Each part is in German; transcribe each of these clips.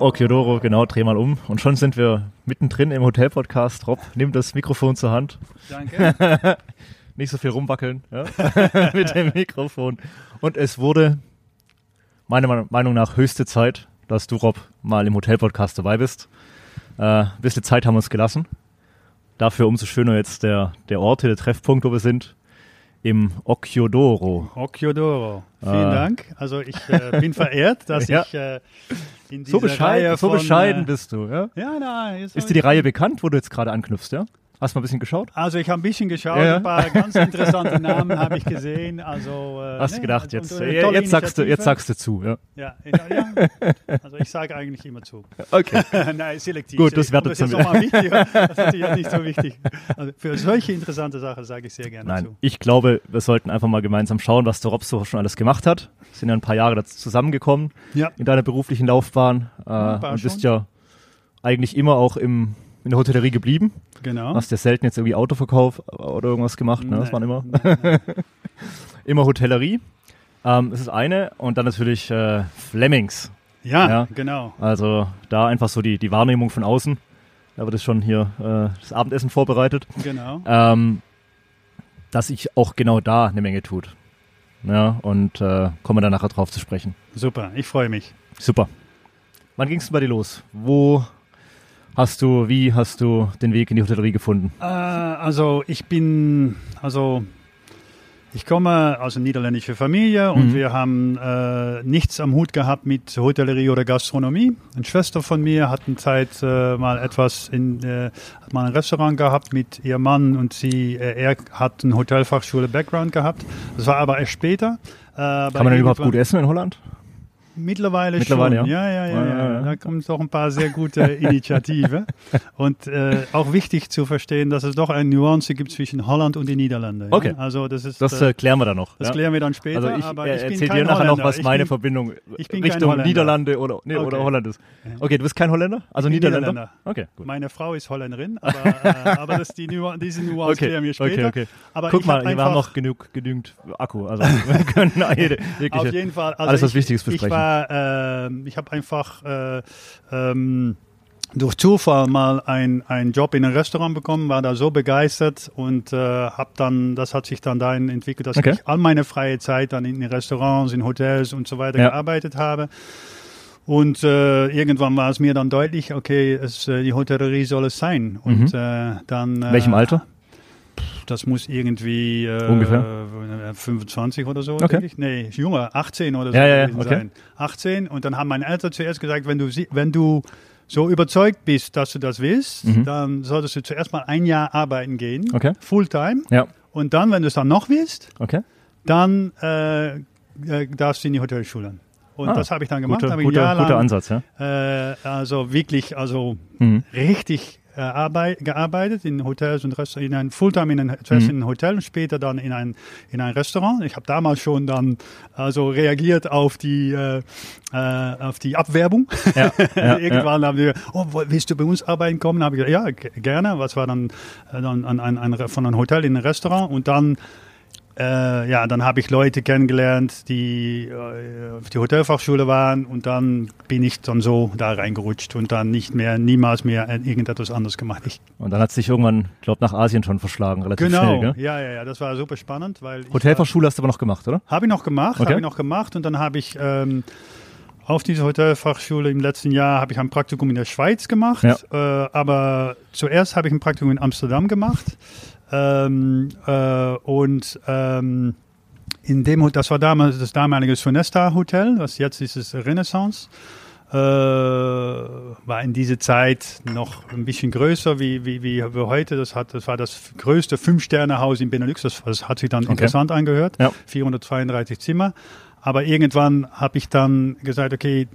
Okiodoro, genau, dreh mal um. Und schon sind wir mittendrin im Hotel-Podcast. Rob, nimm das Mikrofon zur Hand. Danke. Nicht so viel rumwackeln ja? mit dem Mikrofon. Und es wurde meiner Meinung nach höchste Zeit, dass du, Rob, mal im Hotel-Podcast dabei bist. Äh, ein bisschen Zeit haben wir uns gelassen. Dafür umso schöner jetzt der, der Ort, der Treffpunkt, wo wir sind im Occhiodoro. Occhiodoro. Vielen äh, Dank. Also ich äh, bin verehrt, dass ja. ich äh, in dieser so bescheiden, Reihe von, so bescheiden bist du, ja? Ja, nein. Ist, ist dir die Reihe bekannt, wo du jetzt gerade anknüpfst, ja? Hast du mal ein bisschen geschaut? Also ich habe ein bisschen geschaut, ja. ein paar ganz interessante Namen habe ich gesehen. Also, äh, Hast du ne, gedacht, jetzt, äh, jetzt, sagst du, jetzt sagst du zu. Ja, ja, ja also ich sage eigentlich immer zu. Okay. Nein, selektiv. Gut, das wertet das ist mal wichtig. Das ist ja nicht so wichtig. Also für solche interessante Sachen sage ich sehr gerne Nein, zu. Ich glaube, wir sollten einfach mal gemeinsam schauen, was der Robso schon alles gemacht hat. Wir sind ja ein paar Jahre dazu zusammengekommen ja. in deiner beruflichen Laufbahn. Äh, und bist ja eigentlich immer auch im in der Hotellerie geblieben. Genau. Hast ja selten jetzt irgendwie Autoverkauf oder irgendwas gemacht, ne? Das waren immer. immer Hotellerie. Ähm, das ist eine. Und dann natürlich äh, Flemings. Ja, ja, genau. Also da einfach so die, die Wahrnehmung von außen. Da wird es schon hier äh, das Abendessen vorbereitet. Genau. Ähm, dass sich auch genau da eine Menge tut. Ja, und äh, kommen wir dann nachher drauf zu sprechen. Super, ich freue mich. Super. Wann ging es bei dir los? Wo hast du, wie hast du den Weg in die Hotellerie gefunden? Äh, also ich bin, also ich komme aus einer niederländischen Familie und mhm. wir haben äh, nichts am Hut gehabt mit Hotellerie oder Gastronomie. Eine Schwester von mir hat eine Zeit äh, mal etwas in, äh, hat mal ein Restaurant gehabt mit ihrem Mann und sie, äh, er hat eine Hotelfachschule Background gehabt. Das war aber erst später. Äh, Kann man denn überhaupt gut essen in Holland? Mittlerweile, Mittlerweile schon. Ja, ja, ja. ja, ja, ja. Da kommen doch ein paar sehr gute Initiativen. und äh, auch wichtig zu verstehen, dass es doch eine Nuance gibt zwischen Holland und den Niederlanden. Okay. Also das ist. Das äh, klären wir dann noch. Das klären wir dann später. Also ich, aber äh, ich bin erzähl kein dir nachher noch, was ich meine bin, Verbindung ich bin Richtung Niederlande oder, nee, okay. oder Holland ist. Okay, du bist kein Holländer? Also Niederländer? Niederländer? Okay, gut. Meine Frau ist Holländerin, aber, äh, aber das die Nu diese Nuance okay. klären wir später. Okay, okay. Aber Guck mal, hab wir haben noch genug, genügend Akku. Also wir können jede, Auf jeden Fall. Also alles was ich, Wichtiges besprechen. War, äh, ich habe einfach äh, ähm, durch Zufall mal einen Job in einem Restaurant bekommen, war da so begeistert und äh, habe dann, das hat sich dann dahin entwickelt, dass Okay. ich all meine freie Zeit dann in Restaurants, in Hotels und so weiter Ja. gearbeitet habe. Und äh, irgendwann war es mir dann deutlich, okay, es, äh, die Hotellerie soll es sein. Und äh, dann. Äh, welchem Alter? Das muss irgendwie äh, Ungefähr? äh, 25 oder so, Okay. denke ich. Nee, jünger, 18 oder so Ja, ja, okay. sein. 18 und dann haben meine Eltern zuerst gesagt, wenn du, wenn du so überzeugt bist, dass du das willst, Mhm. dann solltest du zuerst mal ein Jahr arbeiten gehen, Okay. Fulltime. Ja, Und dann, wenn du es dann noch willst, okay. dann äh, äh, darfst du in die Hotelschule. Und Ah, das habe ich dann gemacht. Ein guter, guter Ansatz, ja. äh, also wirklich, also Mhm. richtig äh, arbeit, gearbeitet in Hotels und Restaurants, in ein Fulltime in ein, zuerst Mhm. Hotel und später dann in ein, in ein Restaurant. Ich habe damals schon dann also reagiert auf die, äh, äh, auf die Abwerbung. Ja, ja, Irgendwann haben wir, oh, willst du bei uns arbeiten kommen? Habe ich gesagt, ja, gerne. Was war dann, äh, dann ein, ein, ein, von einem Hotel in ein Restaurant und dann äh, ja, dann habe ich Leute kennengelernt, die äh, auf die Hotelfachschule waren und dann bin ich dann so da reingerutscht und dann nicht mehr, niemals mehr irgendetwas anderes gemacht. Ich, Und dann hat es sich irgendwann, ich glaube, nach Asien schon verschlagen, relativ genau, schnell, gell? ja, ja, ja, das war super spannend, weil Hotelfachschule hast du aber noch gemacht, oder? habe ich noch gemacht, Okay. habe ich noch gemacht und dann habe ich ähm, auf dieser Hotelfachschule im letzten Jahr habe ich ein Praktikum in der Schweiz gemacht, Ja. äh, aber zuerst habe ich ein Praktikum in Amsterdam gemacht ähm, äh, und ähm, in dem, das war damals das damalige Sonesta Hotel, was jetzt ist es Renaissance. Äh, war in dieser Zeit noch ein bisschen größer wie, wie, wie wir heute. Das, hat, das war das größte Fünf-Sterne-Haus in Benelux. Das, das hat sich dann interessant angehört. Ja. 432 Zimmer. Aber irgendwann habe ich dann gesagt, okay,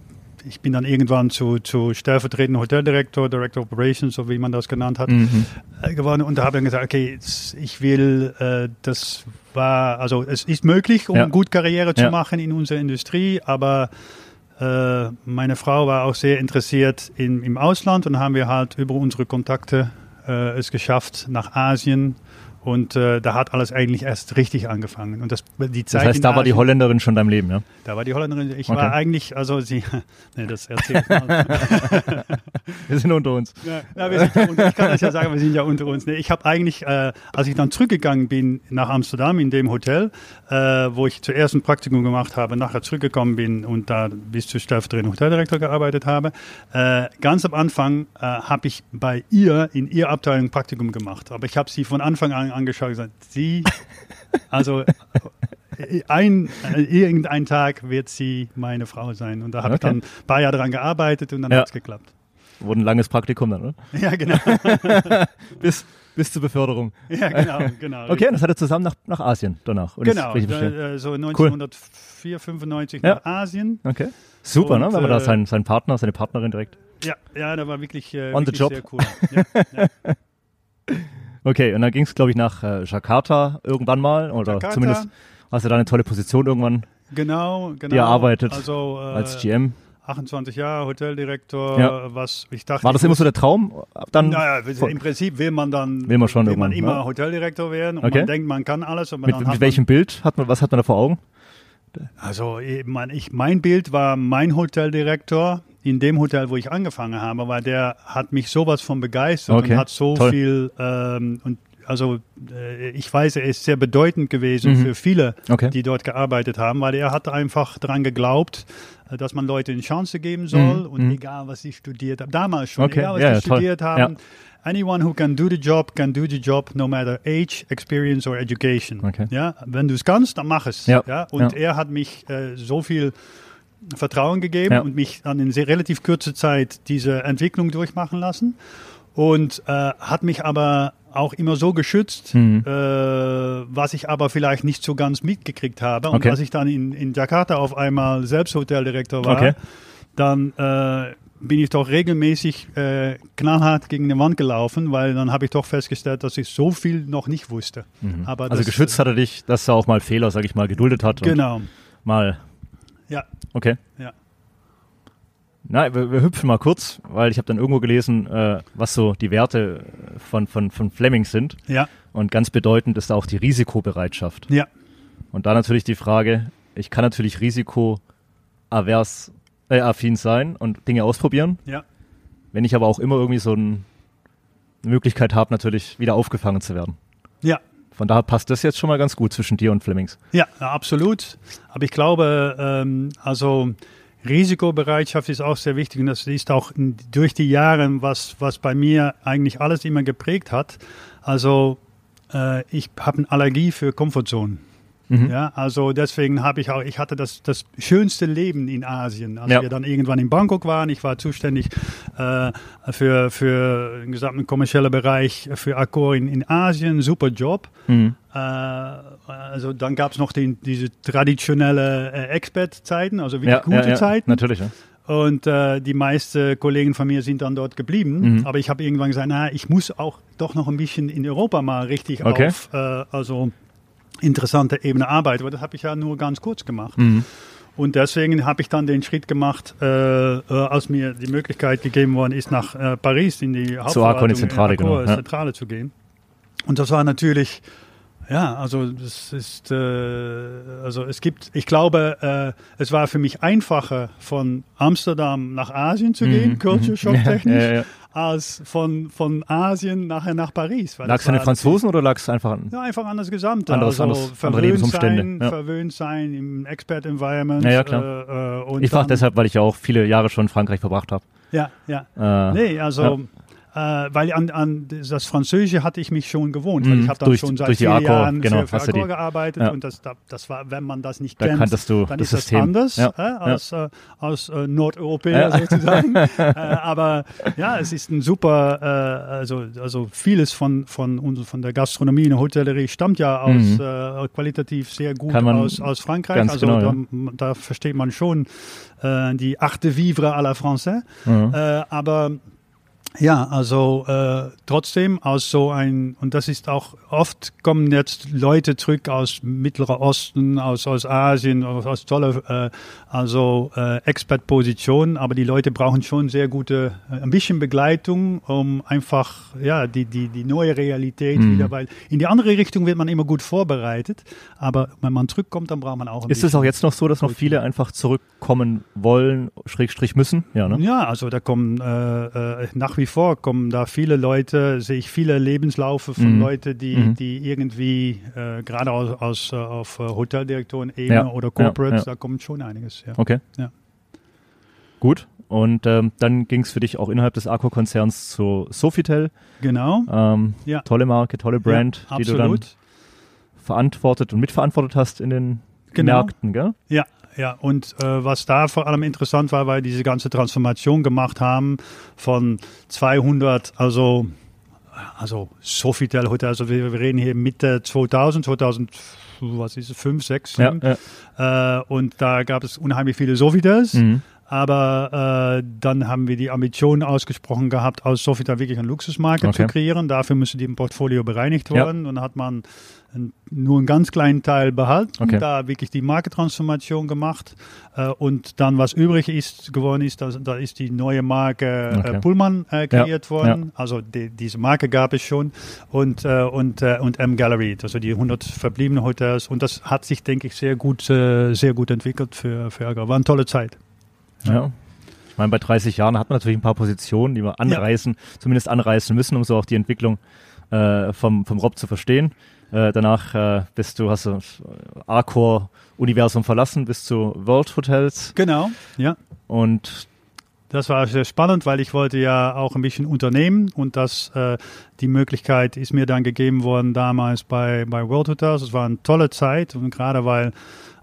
ich bin dann irgendwann zu, zu stellvertretenden Hoteldirektor, Director Operations, so wie man das genannt hat, Mhm. äh, geworden. Und da habe ich gesagt, okay, ich will, äh, das war, also es ist möglich, um Ja. gut Karriere zu Ja. machen in unserer Industrie, aber äh, meine Frau war auch sehr interessiert in, im Ausland und haben wir halt über unsere Kontakte äh, es geschafft nach Asien Und äh, da hat alles eigentlich erst richtig angefangen. Und das, die Zeit Das heißt, da war die Asien- Holländerin schon in deinem Leben, ja? Da war die Holländerin. Ich Okay. war eigentlich, also sie, nee, das erzählt mal. Wir sind unter uns. Ja, ja, wir sind unter, ich kann das ja sagen, wir sind ja unter uns. Nee, ich habe eigentlich, äh, als ich dann zurückgegangen bin nach Amsterdam in dem Hotel, äh, wo ich zuerst ein Praktikum gemacht habe, nachher zurückgekommen bin und da bis zu stellvertretenden Hoteldirektor gearbeitet habe, äh, ganz am Anfang äh, habe ich bei ihr in ihrer Abteilung ein Praktikum gemacht. Aber ich habe sie von Anfang an angeschaut und gesagt, sie, also ein, irgendein Tag wird sie meine Frau sein. Und da habe Okay. ich dann ein paar Jahre daran gearbeitet und dann Ja. hat's geklappt. Wurde ein langes Praktikum dann, oder? Ja, genau. Bis, bis zur Beförderung. Ja, genau, genau. Okay, und das hat er zusammen nach, nach Asien danach. Genau, verstehe. äh, so 1904, 95 Ja. nach Asien. Okay. Super, Und, ne? Wenn man da äh, seinen, seinen Partner, seine Partnerin direkt. Ja, ja, da war wirklich, äh, On the wirklich job. sehr cool. Ja, ja. Okay, und dann ging es, glaube ich, nach äh, Jakarta irgendwann mal. Oder Jakarta. zumindest hast du da eine tolle Position irgendwann Genau, genau. Die arbeitet also, äh, als GM. 28 Jahre Hoteldirektor, Ja. was ich dachte. War das immer so der Traum? Dann Naja, im Prinzip will man dann Will man schon will man irgendwann, immer ne? Hoteldirektor werden und Okay. man denkt, man kann alles. Mit, mit welchem Bild hat man, was hat man da vor Augen? Also ich, mein, ich, mein Bild war mein Hoteldirektor in dem Hotel, wo ich angefangen habe, weil der hat mich sowas von begeistert Okay, und hat so toll. viel ähm, und also äh, ich weiß, er ist sehr bedeutend gewesen Mhm. für viele, Okay. die dort gearbeitet haben, weil er hat einfach daran geglaubt, äh, dass man Leute eine Chance geben soll Mhm, und mhm. egal was sie studiert haben, damals schon, Okay, egal was ja, sie ja, toll. studiert haben, Ja. anyone who can do the job can do the job, no matter age, experience or education. Okay. Ja, wenn du es kannst, dann mach es. Ja, Und er hat mich äh, so viel Vertrauen gegeben Ja. und mich dann in sehr relativ kurzer Zeit diese Entwicklung durchmachen lassen und äh, hat mich aber auch immer so geschützt, Mhm. äh, was ich aber vielleicht nicht so ganz mitgekriegt habe. Und Okay. als ich dann in, in Jakarta auf einmal selbst Hoteldirektor war, Okay. dann äh, bin ich doch regelmäßig äh, knallhart gegen die Wand gelaufen, weil dann habe ich doch festgestellt, dass ich so viel noch nicht wusste. Aber also das, geschützt hat er dich, dass er auch mal Fehler, sag ich mal, geduldet hat. Genau. Mal, Ja, okay. ja. Na, wir, wir hüpfen mal kurz, weil ich habe dann irgendwo gelesen, äh, was so die Werte von, von, von Flemings sind. Ja, Und ganz bedeutend ist auch die Risikobereitschaft. ja, Und da natürlich die Frage, ich kann natürlich risikoavers, äh, affin sein und Dinge ausprobieren. ja. Wenn ich aber auch immer irgendwie so ein, eine Möglichkeit habe, natürlich wieder aufgefangen zu werden. Ja, Von daher passt das jetzt schon mal ganz gut zwischen dir und Flemings. ja, absolut. Aber ich glaube, ähm, also Risikobereitschaft ist auch sehr wichtig und das ist auch durch die Jahre, was, was bei mir eigentlich alles immer geprägt hat. Also äh, ich habe eine Allergie für Komfortzonen. Mhm. Ja, also deswegen habe ich auch, ich hatte das, das schönste Leben in Asien. Als Ja. wir dann irgendwann in Bangkok waren, ich war zuständig äh, für, für den gesamten kommerziellen Bereich für Accor in, in Asien, super Job. Mhm. Äh, also dann gab es noch die, diese traditionelle äh, Expat-Zeiten, also wirklich Ja, gute ja, Zeiten. Natürlich, ja. Und äh, die meisten Kollegen von mir sind dann dort geblieben. Mhm. Aber ich habe irgendwann gesagt, na, ich muss auch doch noch ein bisschen in Europa mal richtig Okay. auf äh, also interessante Ebene arbeiten. Aber das habe ich ja nur ganz kurz gemacht. Mhm. Und deswegen habe ich dann den Schritt gemacht, äh, äh, als mir die Möglichkeit gegeben worden ist, nach äh, Paris in die Accor in die Zentrale, Accor, genau, ja. Zentrale zu gehen. Und das war natürlich, ja, also das ist, äh, also es gibt, ich glaube, äh, es war für mich einfacher, von Amsterdam nach Asien zu gehen, Mhm, Culture mhm. Shock technisch, Ja, ja, ja. als von, von Asien nachher nach Paris. Lag es an den Franzosen oder lag es einfach an? ja, einfach an das Gesamte. Anderes- also andere verwöhnt Lebensumstände, sein, verwöhnt sein im Expert-Environment. Ja, ja, klar. Äh, äh, Ich frage deshalb, weil ich ja auch viele Jahre schon in Frankreich verbracht habe. Ja, ja. Äh, Nee, also, äh, weil an, an das Französische hatte ich mich schon gewohnt. Weil Mhm, ich habe dann durch- schon seit vier Accor, Jahren genau, für, für die- gearbeitet. Ja. Und das, da- das war, wenn man das nicht Da kennt, dann das ist System. das anders Ja, äh, als, äh, als äh, Nordeuropäer Ja. sozusagen. äh, aber ja, es ist ein super, äh, also, also vieles von, von, uns- von der Gastronomie und Hotellerie stammt ja aus Mhm. äh, qualitativ sehr gut aus, aus Frankreich. also genau, da, ja. da versteht man schon die Art de vivre à la Français. Mhm. Aber Ja, also äh, trotzdem aus so ein, und das ist auch oft kommen jetzt Leute zurück aus Mittlerer Osten, aus, aus Asien, aus, aus tolle, äh, also äh, Expert-Positionen, aber die Leute brauchen schon sehr gute, äh, ein bisschen Begleitung, um einfach, ja, die, die, die neue Realität Mhm. wieder, weil in die andere Richtung wird man immer gut vorbereitet, aber wenn man zurückkommt, dann braucht man auch ein Ist es auch jetzt noch so, dass noch viele einfach zurückkommen wollen, Schrägstrich müssen? Ja, ne? Ja, also da kommen äh, äh, nach wie vor kommen da viele Leute, sehe ich viele Lebenslaufe von Mhm. Leute, die, Mhm. die irgendwie äh, gerade aus, aus äh, auf äh, Hoteldirektoren-Ebene Ja, oder Corporates, ja, ja. da kommt schon einiges. Ja. Okay. Gut. Und ähm, dann ging es für dich auch innerhalb des Accor-Konzerns zu Sofitel. Genau. Ähm, Ja. Tolle Marke, tolle Brand, die du dann verantwortet und mitverantwortet hast in den Genau. Märkten, gell? Ja, ja, und äh, was da vor allem interessant war, weil wir diese ganze Transformation gemacht haben von 200, also, also Sofitel Hotel, also wir, wir reden hier Mitte 2000, 2000, was ist es, 5, 6, Ja, 7. ja. Äh, und da gab es unheimlich viele Sofitels. Mhm. Aber äh, dann haben wir die Ambition ausgesprochen gehabt, aus Sofitel wirklich eine Luxusmarke Okay. zu kreieren. Dafür müsste die im Portfolio bereinigt Ja. werden. Und dann hat man ein, nur einen ganz kleinen Teil behalten, Okay. da wirklich die Markentransformation gemacht. Äh, und dann, was übrig ist geworden ist, da, da ist die neue Marke Okay. äh, Pullman äh, kreiert Ja, worden. Also die, diese Marke gab es schon. Und, äh, und, äh, und M Gallery, also die 100 verbliebenen Hotels. Und das hat sich, denke ich, sehr gut, äh, sehr gut entwickelt für, für Agro. War eine tolle Zeit. Ja. Ich meine, bei 30 Jahren hat man natürlich ein paar Positionen, die wir anreißen, zumindest anreißen müssen, um so auch die Entwicklung äh, vom, vom Rob zu verstehen. Äh, danach äh, bist du, hast du Arcor-Universum verlassen, bis zu World Hotels Genau, ja. und Das war sehr spannend, weil ich wollte ja auch ein bisschen unternehmen und das, äh, die Möglichkeit ist mir dann gegeben worden damals bei, bei World Hotels. Es war eine tolle Zeit und gerade weil,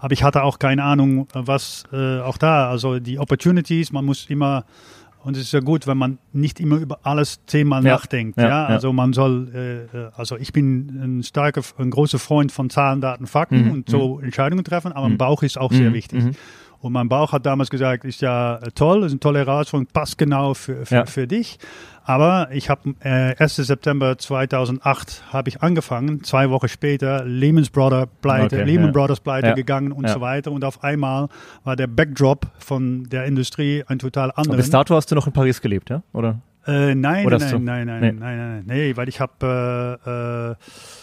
aber ich hatte auch keine Ahnung, was äh, auch da, also die Opportunities, man muss immer, und es ist ja gut, wenn man nicht immer über alles zehnmal Ja, nachdenkt. ja, Ja, also man soll, äh, äh, also ich bin ein starker, ein großer Freund von Zahlen, Daten, Fakten Mhm, und so Entscheidungen treffen, aber Mhm. Bauch ist auch sehr Mhm, wichtig. Und mein Bauch hat damals gesagt, ist ja äh, toll, ist eine tolle Herausforderung, passt genau für, für, Ja. für dich. Aber ich habe äh, 1. September 2008 habe ich angefangen, zwei Wochen später Lehman Brothers pleite, Okay, Lehman ja. Brothers pleite Ja. gegangen und Ja. so weiter. Und auf einmal war der Backdrop von der Industrie ein total anderer. bis dato hast du noch in Paris gelebt, ja? Oder? Äh, nein, nein, du- nein, nein, Nee. nein, nein, nein, nee, weil ich habe äh, äh,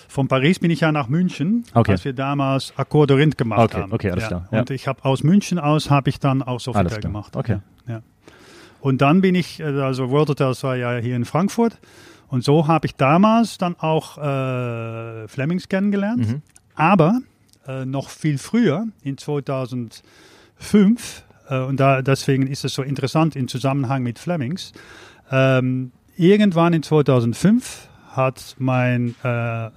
von Paris bin ich ja nach München, Okay. als wir damals Accor Rind gemacht Okay, haben. okay, alles ja. klar, ja. Und ich habe aus München aus habe ich dann auch Sofitel gemacht. okay. Ja, ja. Und dann bin ich, äh, also World Hotels war ja hier in Frankfurt und so habe ich damals dann auch äh, Flemings kennengelernt. Mhm. Aber äh, noch viel früher, in 2005, äh, und da, deswegen ist es so interessant im Zusammenhang mit Flemings, ähm, irgendwann in 2005 hat mein äh, äh,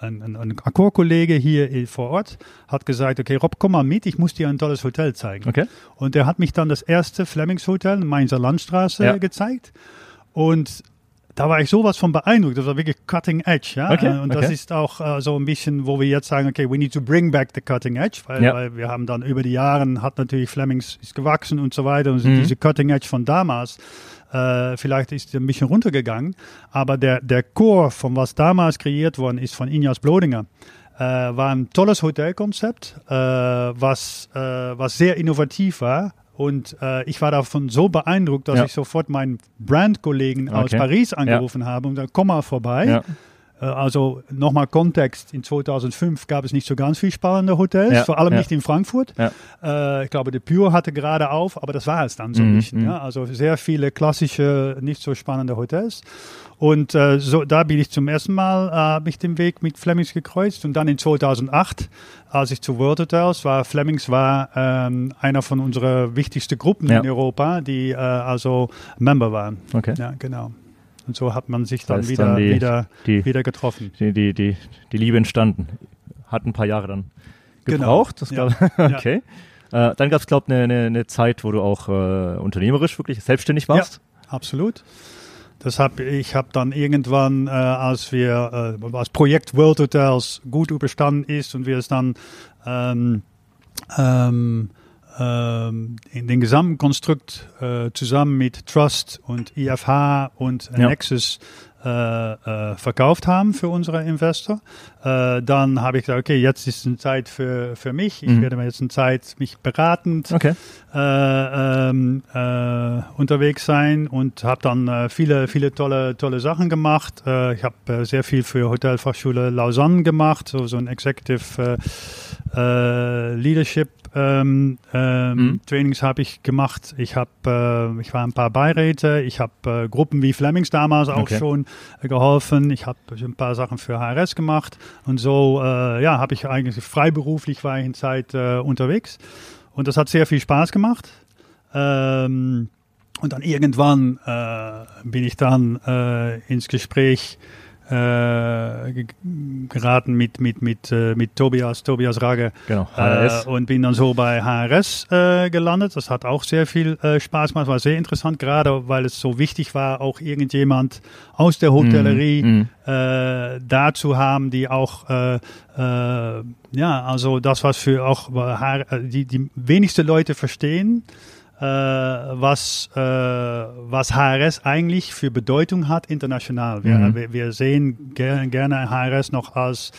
ein, ein, ein Akkordkollege hier i- vor Ort hat gesagt, okay Rob, komm mal mit, ich muss dir ein tolles Hotel zeigen. Okay. Und er hat mich dann das erste Flemings Hotel in Mainzer Landstraße Ja. gezeigt. Und da war ich sowas von beeindruckt. Das war wirklich cutting edge. Ja? Okay, Äh, Und das okay. ist auch äh, so ein bisschen, wo wir jetzt sagen, okay, we need to bring back the cutting edge, weil, Ja. weil wir haben dann über die Jahre, hat natürlich Flemings ist gewachsen und so weiter. Und Mhm. diese cutting edge von damals, äh, vielleicht ist ein bisschen runtergegangen. Aber der, der Core von was damals kreiert worden ist von Injas Blodinger, äh, war ein tolles Hotelkonzept, äh, was, äh, was sehr innovativ war. Und äh, ich war davon so beeindruckt, dass Ja. ich sofort meinen Brandkollegen aus Okay. Paris angerufen habe und gesagt, komm mal vorbei. Ja. Äh, Also nochmal Kontext, in 2005 gab es nicht so ganz viel spannende Hotels, Ja, vor allem ja. nicht in Frankfurt. Ja. Äh, ich glaube, der Pure hatte gerade auf, aber das war es dann so Mhm, mhm. Ja? Also sehr viele klassische, nicht so spannende Hotels. Und äh, so, da bin ich zum ersten Mal, äh, habe ich den Weg mit Flemings gekreuzt. Und dann in 2008, als ich zu World Hotels war, Flemings war ähm, einer von unseren wichtigsten Gruppen in Europa, die äh, also Member waren. Okay. Ja, genau. Und so hat man sich dann wieder, dann die- wieder, Die, wieder getroffen. die, die, die, die Liebe entstanden. Hat ein paar Jahre dann Genau. gebraucht. Das Ja. glaub, Ja. okay. Äh, dann gab es, glaube ich, eine ne, ne Zeit, wo du auch äh, unternehmerisch wirklich selbstständig warst. Absolut. Das hab, ich habe dann irgendwann, äh, als wir äh, als Projekt World Hotels gut überstanden ist und wir es dann ähm, ähm, in den gesamten Konstrukt äh, zusammen mit Trust und IFH und Ja. Nexus äh, äh, verkauft haben für unsere Investor. Äh, dann habe ich gesagt, okay, jetzt ist eine Zeit für, für mich. Ich Mhm. werde mir jetzt eine Zeit mich beratend Okay. Äh, ähm, äh, unterwegs sein und habe dann äh, viele, viele tolle, tolle Sachen gemacht. Äh, ich habe äh, sehr viel für Hotelfachschule Lausanne gemacht, so, so ein Executive Leadership ähm, ähm, Mhm. Trainings habe ich gemacht. Ich habe, äh, ich war ein paar Beiräte. Ich habe äh, Gruppen wie Flemings damals auch Okay. schon äh, geholfen. Ich habe ein paar Sachen für HRS gemacht und so, ja, habe ich eigentlich freiberuflich war ich in Zeit unterwegs und das hat sehr viel Spaß gemacht. Ähm, und dann irgendwann äh, bin ich dann äh, ins Gespräch äh, ge- geraten mit, mit, mit, äh, mit Tobias, Tobias Rage. Genau. HRS. Äh, und bin dann so bei HRS äh, gelandet. Das hat auch sehr viel äh, Spaß gemacht, war sehr interessant, gerade weil es so wichtig war, auch irgendjemand aus der Hotellerie Mhm, mhm. äh, da zu haben, die auch ja, also das was für auch die die wenigste Leute verstehen, was äh, was HRS eigentlich für Bedeutung hat international. Wir, Mhm. wir, wir sehen ger gerne HRS noch als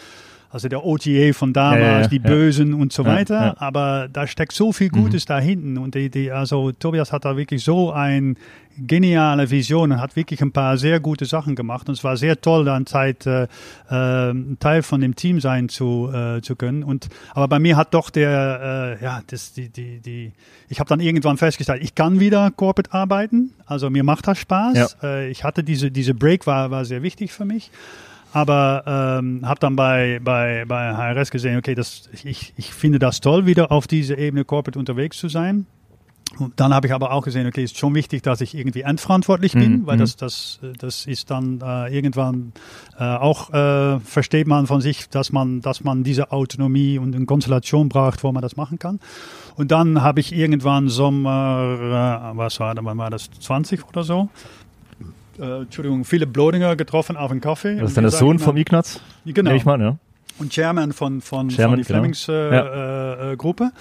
also der OTA von damals, Ja, die. Bösen und so weiter. Aber da steckt so viel Gutes da hinten. Und die, die, also Tobias hat da wirklich so eine geniale Vision und hat wirklich ein paar sehr gute Sachen gemacht. Und es war sehr toll, dann Zeit äh, äh, ein Teil von dem Team sein zu, äh, zu können. Und aber bei mir hat doch der, äh, ja, das, die, die, die, ich habe dann irgendwann festgestellt, ich kann wieder Corporate arbeiten. Also mir macht das Spaß. Ja. Äh, ich hatte diese, diese Break war, war sehr wichtig für mich. Aber ähm, habe dann bei, bei, bei HRS gesehen, okay, das, ich, ich finde das toll, wieder auf dieser Ebene Corporate unterwegs zu sein. Und dann habe ich aber auch gesehen, okay, ist schon wichtig, dass ich irgendwie endverantwortlich bin, Mhm, weil mhm. das, das, das ist dann äh, irgendwann äh, auch, äh, versteht man von sich, dass man, dass man diese Autonomie und eine Konstellation braucht, wo man das machen kann. Und dann habe ich irgendwann Sommer, äh, was war, wann war das, 20 oder so? Äh, Entschuldigung, Philipp Blodinger getroffen auf einen Kaffee. Das ist dann der Sohn vom Ignaz? Genau. Ich mal, ja. Und Chairman von, von, Chairman, von die genau. Flemings äh, äh, äh, Gruppe.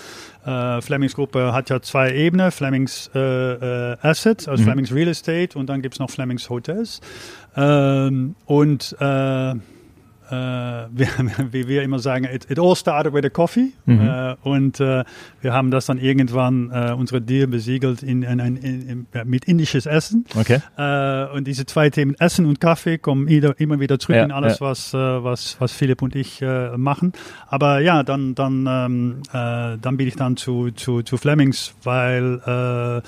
Äh, Flemings Gruppe hat ja zwei Ebenen. Flemings äh, Assets, also Mhm. Flemings Real Estate und dann gibt's noch Flemings Hotels. Ähm, und äh, wir, wie wir immer sagen, it, it all started with a coffee. Mhm. Äh, und äh, wir haben das dann irgendwann, äh, unsere Deal besiegelt in, in, in, mit indisches Essen. Okay. Äh, und diese zwei Themen Essen und Kaffee kommen immer wieder zurück Ja, in alles, ja. was, äh, was, was Philipp und ich äh, machen. Aber ja, dann, dann, ähm, äh, dann bin ich dann zu, zu, zu Flemings, weil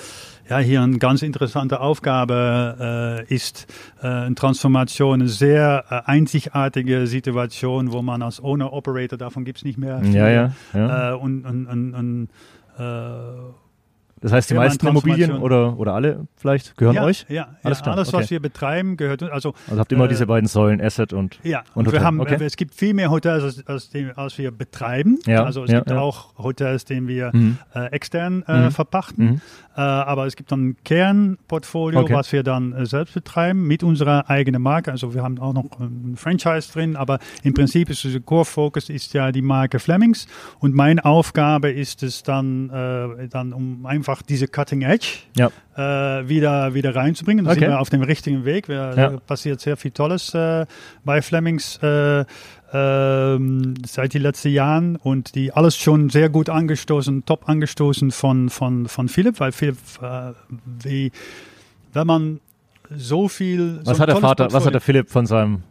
ja, hier eine ganz interessante Aufgabe äh, ist, äh, eine Transformation, eine sehr äh, einzigartige Situation, wo man als Owner-Operator, davon gibt's nicht mehr Ja, ja. ja. äh, und, und, und, und äh, Das heißt, die meisten Immobilien oder, oder alle vielleicht gehören ja, euch? Ja, Alles ja, klar, alles, okay. was wir betreiben, gehört uns. Also, Also habt ihr immer Äh, diese beiden Säulen, Asset und ja, Und und wir Hotel, haben, okay. äh, es gibt viel mehr Hotels, als, als, als wir betreiben. Ja, also es ja, gibt auch Hotels, die wir Mhm. äh, extern äh, Mhm. verpachten. Mhm. Äh, aber es gibt dann ein Kernportfolio, Okay. was wir dann selbst betreiben mit unserer eigenen Marke. Also wir haben auch noch ein Franchise drin, aber im Prinzip ist unser Core Focus ist ja die Marke Flemings. Und meine Aufgabe ist es dann, dann um einfach diese Cutting Edge Ja. äh, wieder, wieder reinzubringen. Da Okay. sind wir auf dem richtigen Weg. Wir, Ja. Da passiert sehr viel Tolles äh, bei Flemings äh, ähm, seit den letzten Jahren und die alles schon sehr gut angestoßen, top angestoßen von, von, von Philipp, weil Philipp, äh, wie, wenn man so viel. so Was ein hat der Vater, was hat der Philipp von seinem,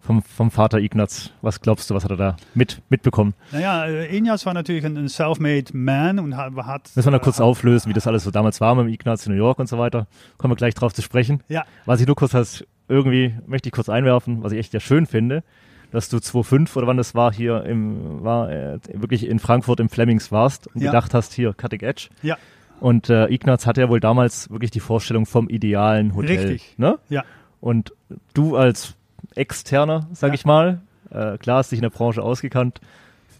vom, vom Vater Ignaz, was glaubst du, was hat er da mit, mitbekommen? Naja, äh, Ignaz war natürlich ein, ein self-made man und hat. hat Müssen wir noch kurz äh, auflösen, wie das alles so damals war mit dem Ignaz in New York und so weiter. Kommen wir gleich drauf zu sprechen. Ja, Was ich nur kurz als irgendwie möchte ich kurz einwerfen, was ich echt ja schön finde, dass du 2005 oder wann das war hier im war äh, wirklich in Frankfurt im Flemings warst und Ja. gedacht hast hier Cutting Edge. ja, Und äh, Ignaz hatte ja wohl damals wirklich die Vorstellung vom idealen Hotel. Richtig. Ne? ja. Und du als Externer, sag Ja. ich mal, äh, klar hast dich in der Branche ausgekannt.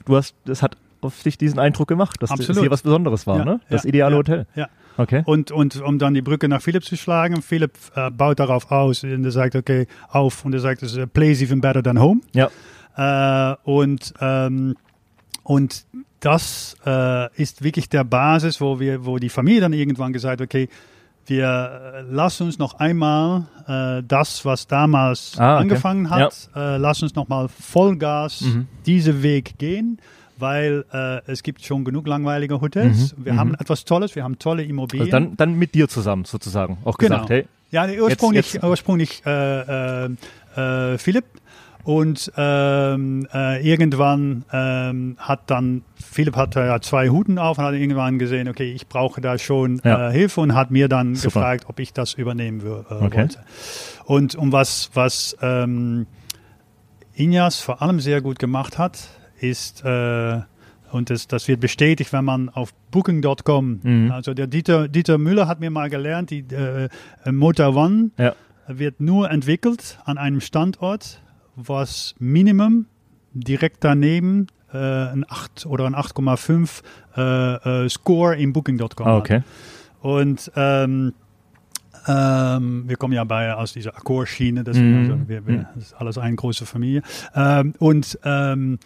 Du hast, das hat auf dich diesen Eindruck gemacht, dass das Absolut. hier was Besonderes war, Ja, ne? Das ja, ideale Hotel. ja. Okay. Und, und um dann die Brücke nach Philipp zu schlagen, Philipp äh, baut darauf aus und er sagt, okay, auf und er sagt, es ist place even better than home. Ja. Äh, und, ähm, und das äh, ist wirklich der Basis, wo wir, wo die Familie dann irgendwann gesagt, hat, okay, wir äh, lassen uns noch einmal äh, das, was damals Ah, okay. angefangen hat, äh, lass uns noch mal Vollgas Mhm. diesen Weg gehen, weil äh, es gibt schon genug langweilige Hotels. Mhm, Wir mhm. haben etwas Tolles, wir haben tolle Immobilien. Also dann, dann mit dir zusammen sozusagen auch Genau. gesagt, hey, Ja, ursprünglich, jetzt- ursprünglich äh, äh, äh, Philipp. Und ähm, äh, irgendwann ähm, hat dann, Philipp hatte ja zwei Huten auf und hat irgendwann gesehen, okay, ich brauche da schon Ja. äh, Hilfe und hat mir dann Super. gefragt, ob ich das übernehmen äh, Okay. wollte. Und um was, was ähm, Injas vor allem sehr gut gemacht hat, ist, äh, und das, das wird bestätigt, wenn man auf Booking.com, Mhm. also der Dieter, Dieter Müller hat mir mal gelernt, die äh, Motor One ja, wird nur entwickelt an einem Standort, was Minimum direkt daneben äh, ein 8 oder ein 8,5 äh, äh, Score in Booking.com ah, hat. okay. Und ähm, ähm, wir kommen ja bei aus dieser Accor-Schiene, das, Mhm. also wir, wir, Mhm. das ist alles eine große Familie. Ähm, und ähm,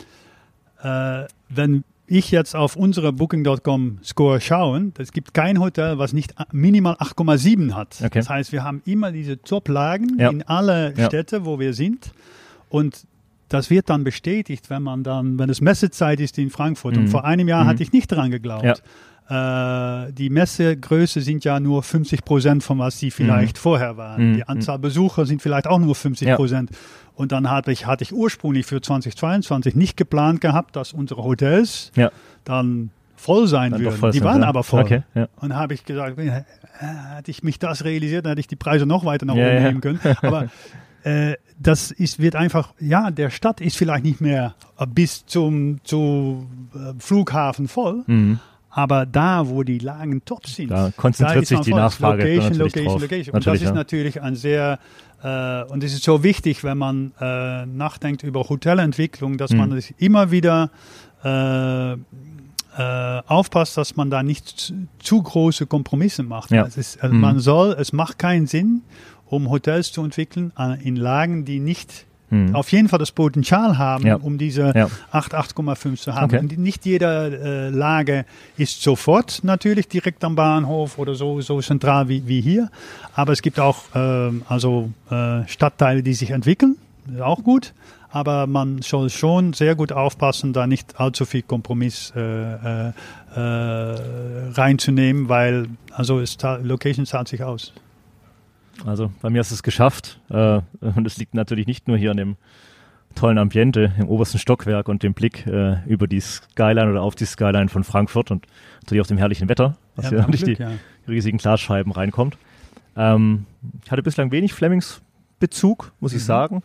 äh, wenn ich jetzt auf unsere Booking.com Score schaue, es gibt kein Hotel, was nicht minimal 8,7 hat. Okay. Das heißt, wir haben immer diese Top-Lagen Ja. in alle Ja. Städte, wo wir sind. Und das wird dann bestätigt, wenn man dann, wenn es Messezeit ist in Frankfurt. Und Mhm. vor einem Jahr Mhm. hatte ich nicht daran geglaubt. Äh, die Messegröße sind ja nur 50 Prozent von was sie vielleicht vorher waren. Mhm. Die Anzahl Besucher sind vielleicht auch nur 50 Ja. Prozent. Und dann hatte ich, hatte ich ursprünglich für 2022 nicht geplant gehabt, dass unsere Hotels Ja. dann voll sein Dann würden. voll die waren ja. aber voll. Okay, ja. Und habe ich gesagt, äh, hätte ich mich das realisiert, dann hätte ich die Preise noch weiter nach Ja, oben ja. nehmen können. Aber äh, das ist, wird einfach, ja, der Stadt ist vielleicht nicht mehr bis zum, zum äh, Flughafen voll, Mhm. aber da, wo die Lagen top sind, Da konzentriert ist sich die voll. Nachfrage Location, natürlich Location, drauf. Location. Und das ist ja. natürlich ein sehr, äh, und es ist so wichtig, wenn man äh, nachdenkt über Hotelentwicklung, dass Mhm. man sich immer wieder äh, äh, aufpasst, dass man da nicht zu, zu große Kompromisse macht. Ja. Ist, äh, Mhm. Man soll, es macht keinen Sinn, um Hotels zu entwickeln äh, in Lagen, die nicht Mhm. auf jeden Fall das Potenzial haben, Ja. um diese Ja. 8, 8,5 zu haben. Okay. Nicht jede äh, Lage ist sofort natürlich direkt am Bahnhof oder so, so zentral wie, wie hier. Aber es gibt auch ähm, also, äh, Stadtteile, die sich entwickeln. Auch gut. Aber man soll schon sehr gut aufpassen, da nicht allzu viel Kompromiss äh, äh, äh, reinzunehmen, weil also es Location zahlt sich aus. Also bei mir ist es geschafft. Äh, und es liegt natürlich nicht nur hier an dem tollen Ambiente im obersten Stockwerk und dem Blick äh, über die Skyline oder auf die Skyline von Frankfurt und natürlich auch dem herrlichen Wetter, was Ja, hier durch die ja. riesigen Glasscheiben reinkommt. Ähm, ich hatte bislang wenig Flemings-Bezug, muss ich Mhm. sagen.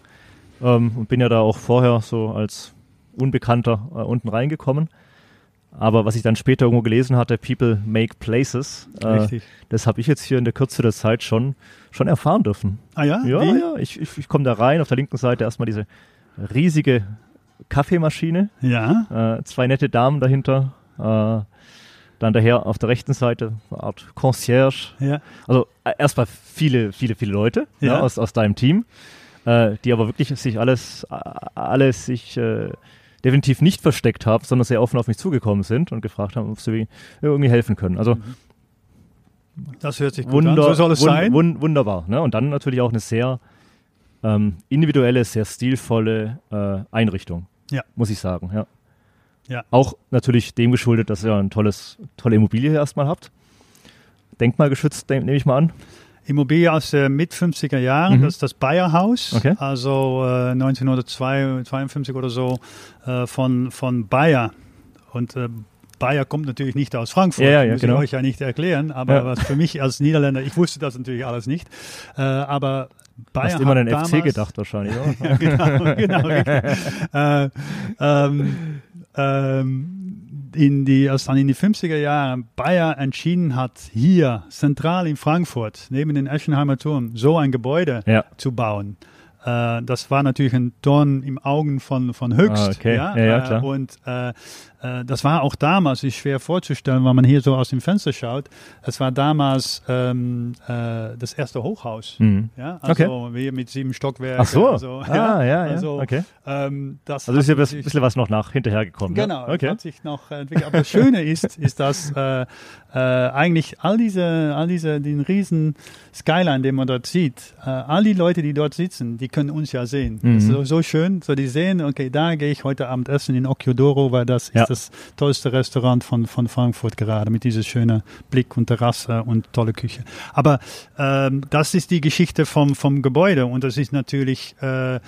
Ähm, und bin ja da auch vorher so als Unbekannter äh, unten reingekommen. Aber was ich dann später irgendwo gelesen hatte, People Make Places, äh, das habe ich jetzt hier in der Kürze der Zeit schon, schon erfahren dürfen. Ah ja? Ja, Wie? ja, ich, ich, ich komme da rein, auf der linken Seite erstmal diese riesige Kaffeemaschine, Ja. äh, zwei nette Damen dahinter, äh, dann daher auf der rechten Seite eine Art Concierge, Ja. also äh, erstmal viele, viele, viele Leute Ja. ne, aus, aus deinem Team, äh, die aber wirklich sich alles, äh, alles sich definitiv nicht versteckt haben, sondern sehr offen auf mich zugekommen sind und gefragt haben, ob sie mir irgendwie helfen können. Also Das hört sich gut Wunder, an. So soll es wun- sein. wun- wunderbar. Ne? Und dann natürlich auch eine sehr ähm, individuelle, sehr stilvolle äh, Einrichtung. Ja. Muss ich sagen. Ja. Ja. Auch natürlich dem geschuldet, dass ihr ein tolles, tolle Immobilie hier erstmal habt. Denkmalgeschützt, denk- nehme ich mal an. Immobilie aus den mit 50er Jahren, Mhm. das ist das Bayer-Haus, Okay. also äh, 1952 oder so äh, von, von Bayer. Und äh, Bayer kommt natürlich nicht aus Frankfurt, Ja, ja, muss genau. ich euch ja nicht erklären, aber Ja. was für mich als Niederländer, ich wusste das natürlich alles nicht, äh, aber Bayer Hast immer an den FC damals- gedacht wahrscheinlich. Oder? ja, genau, genau. äh, ähm, ähm, in die, als dann in die 50er Jahre Bayer entschieden hat, hier zentral in Frankfurt, neben den Eschenheimer Turm, so ein Gebäude ja. zu bauen, äh, das war natürlich ein Dorn im Augen von, von Höchst. Ah, okay. Ja, Ja, ja, äh, klar. und äh, äh, das war auch damals, ist schwer vorzustellen, wenn man hier so aus dem Fenster schaut. Es war damals ähm, äh, das erste Hochhaus. Mhm. Ja, also wir mit sieben Stockwerken. Ach so. Also, ah, ja, ja. Also, okay. ähm, das Also ist ja ein sich- bisschen was noch nach hinterher gekommen. Genau, Ja? Okay. hat sich noch entwickelt. Aber das Schöne ist, ist, dass äh, äh, eigentlich all diese, all diese, den riesen Skyline, den man dort sieht, äh, all die Leute, die dort sitzen, die können uns ja sehen. Das ist Mhm. so, so schön, so die sehen, okay, da gehe ich heute Abend essen in Occhiodoro, weil das Ja. Das tollste Restaurant von, von Frankfurt gerade, mit diesem schönen Blick und Terrasse und tolle Küche. Aber ähm, das ist die Geschichte vom, vom Gebäude und das ist natürlich äh, äh,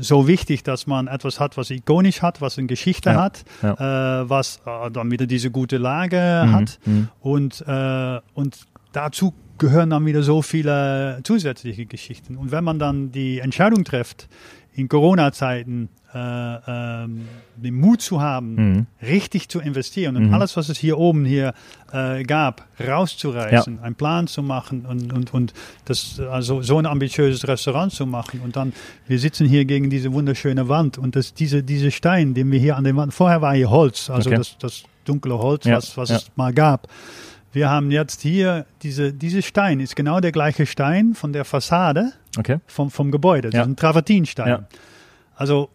so wichtig, dass man etwas hat, was ikonisch hat, was eine Geschichte Ja, hat, Äh, was äh, dann wieder diese gute Lage Mhm, hat mhm. und, äh, und dazu gehören dann wieder so viele zusätzliche Geschichten. Und wenn man dann die Entscheidung trifft, in Corona-Zeiten äh, ähm, den Mut zu haben, Mhm. richtig zu investieren und Mhm. alles, was es hier oben hier äh, gab, rauszureißen, einen Plan zu machen und, und, und das, also so ein ambitiöses Restaurant zu machen. Und dann, wir sitzen hier gegen diese wunderschöne Wand und das, diese, diese Stein, den wir hier an der Wand, vorher war hier Holz, also Okay. das, das dunkle Holz, Ja, was, was ja. es mal gab. Wir haben jetzt hier, diese, diese Stein ist genau der gleiche Stein von der Fassade Okay. vom, vom Gebäude. Das Ja. ist ein Travertinstein. Ja. Also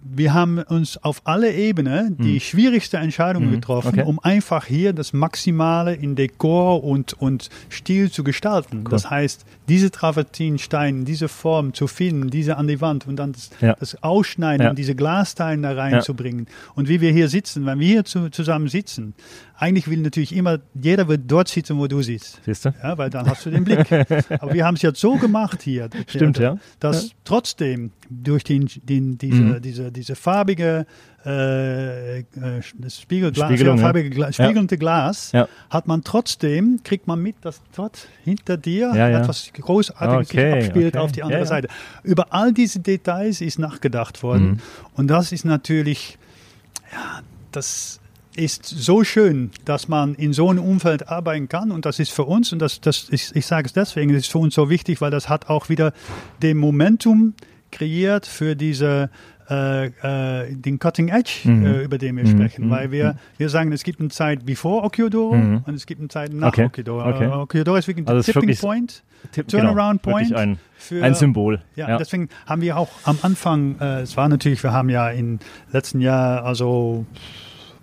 wir haben uns auf alle Ebenen die schwierigste Entscheidung Mhm. getroffen, Okay. um einfach hier das Maximale in Dekor und, und Stil zu gestalten. Cool. Das heißt, diese Travertinsteine, diese Form zu finden, diese an die Wand und dann das, Ja. das Ausschneiden Ja. diese Glasteile da reinzubringen. Und wie wir hier sitzen, wenn wir hier zu, zusammen sitzen, eigentlich will natürlich immer, jeder wird dort sitzen, wo du sitzt. Siehst du? Ja, weil dann hast du den Blick. Aber wir haben es jetzt so gemacht hier, Stimmt, ja. dass trotzdem durch den, den, diese, Mhm. diese, diese farbige äh, äh, Spiegelglas, Spiegelung, ja, ja. farbige Gla spiegelnde Glas, Ja. hat man trotzdem, kriegt man mit, dass dort hinter dir Ja, ja. etwas Großartiges Okay, sich abspielt okay. auf die andere Ja, ja. Seite. Über all diese Details ist nachgedacht worden. Mhm. Und das ist natürlich, ja, das ist so schön, dass man in so einem Umfeld arbeiten kann und das ist für uns und das, das ist, ich sage es deswegen, das ist für uns so wichtig, weil das hat auch wieder den Momentum kreiert für diese äh, äh, den Cutting Edge, Mhm. äh, über den wir Mhm. sprechen, Mhm. weil wir, wir sagen, es gibt eine Zeit bevor Occhiodoro Mhm. und es gibt eine Zeit nach Okay. Occhiodoro. Okay. Occhiodoro ist wirklich Also es ist Tipping wirklich- Point, Tipp- Turnaround genau, Point Ein, für ein Symbol. ja, deswegen haben wir auch am Anfang, äh, es war natürlich, wir haben ja im letzten Jahr, also